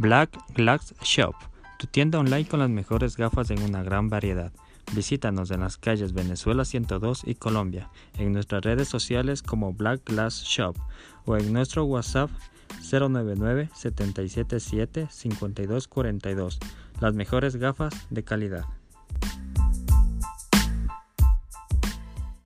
Black Glass Shop, tu tienda online con las mejores gafas en una gran variedad. Visítanos en las calles Venezuela 102 y Colombia, en nuestras redes sociales como Black Glass Shop o en nuestro WhatsApp 099 777 5242. Las mejores gafas de calidad.